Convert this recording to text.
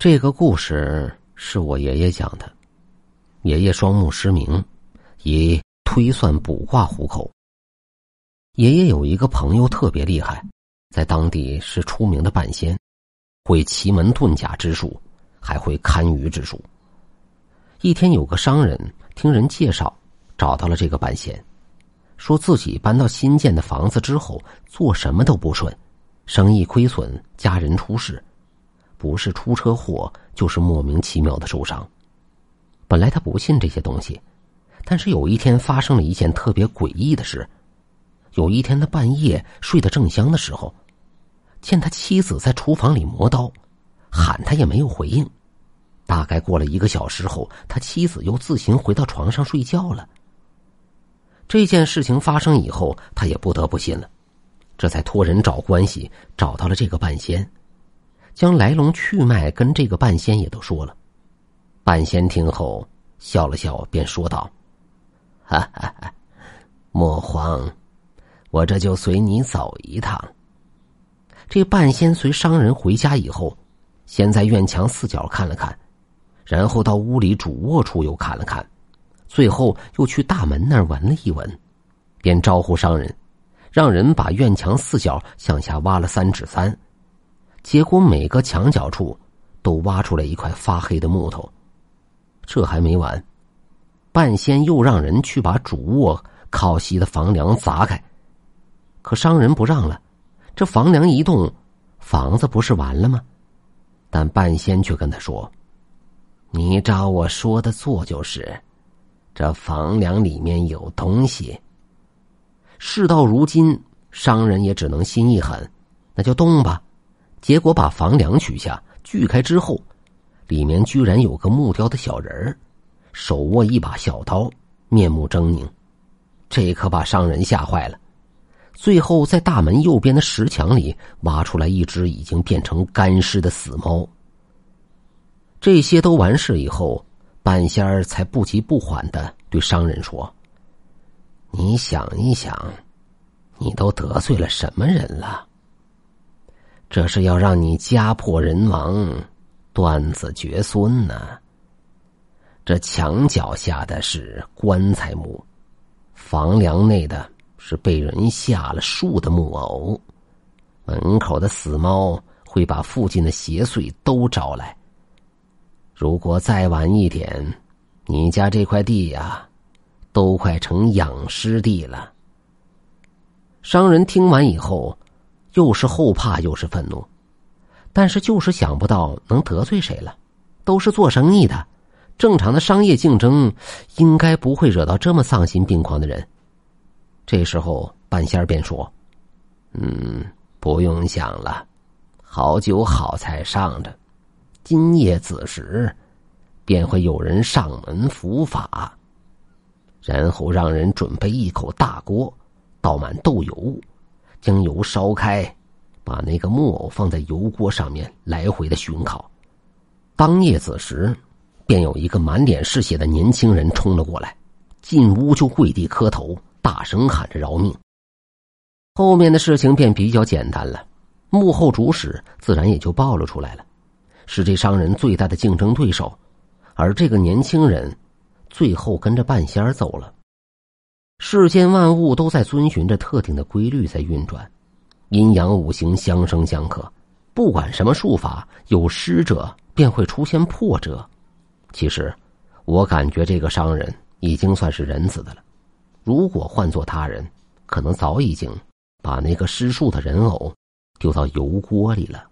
这个故事是我爷爷讲的。爷爷双目失明，以推算卜卦糊口。爷爷有一个朋友特别厉害，在当地是出名的半仙，会奇门遁甲之术，还会堪舆之术。一天，有个商人听人介绍，找到了这个半仙，说自己搬到新建的房子之后，做什么都不顺，生意亏损，家人出事。不是出车祸，就是莫名其妙的受伤。本来他不信这些东西，但是有一天发生了一件特别诡异的事。有一天他半夜睡得正香的时候，见他妻子在厨房里磨刀，喊他也没有回应。大概过了一个小时后，他妻子又自行回到床上睡觉了。这件事情发生以后，他也不得不信了，这才托人找关系，找到了这个半仙。将来龙去脉跟这个半仙也都说了，半仙听后笑了笑，便说道：“哈哈哈，莫慌，我这就随你走一趟。”这半仙随商人回家以后，先在院墙四角看了看，然后到屋里主卧处又看了看，最后又去大门那儿闻了一闻，便招呼商人，让人把院墙四角向下挖了三尺三。结果每个墙角处都挖出来一块发黑的木头，这还没完，半仙又让人去把主卧靠西的房梁砸开，可商人不让了，这房梁一动，房子不是完了吗？但半仙却跟他说：“你照我说的做就是，这房梁里面有东西。”事到如今，商人也只能心一狠，那就动吧。结果把房梁取下，锯开之后，里面居然有个木雕的小人儿，手握一把小刀，面目狰狞，这可把商人吓坏了。最后，在大门右边的石墙里挖出来一只已经变成干尸的死猫。这些都完事以后，半仙儿才不急不缓的对商人说：“你想一想，你都得罪了什么人了？”这是要让你家破人亡，断子绝孙呢。这墙脚下的是棺材木，房梁内的是被人下了树的木偶，门口的死猫会把附近的邪祟都招来。如果再晚一点，你家这块地呀，都快成养尸地了。商人听完以后。又是后怕又是愤怒，但是就是想不到能得罪谁了。都是做生意的，正常的商业竞争应该不会惹到这么丧心病狂的人。这时候半仙儿便说：“嗯，不用想了，好酒好菜上着，今夜子时便会有人上门伏法，然后让人准备一口大锅，倒满豆油。”将油烧开，把那个木偶放在油锅上面来回的熏烤。当夜子时，便有一个满脸是血的年轻人冲了过来，进屋就跪地磕头，大声喊着饶命。后面的事情便比较简单了，幕后主使自然也就暴露出来了，是这商人最大的竞争对手，而这个年轻人最后跟着半仙走了。世间万物都在遵循着特定的规律在运转，阴阳五行相生相克，不管什么术法，有失者便会出现破折。其实，我感觉这个商人已经算是仁慈的了。如果换做他人，可能早已经把那个施术的人偶丢到油锅里了。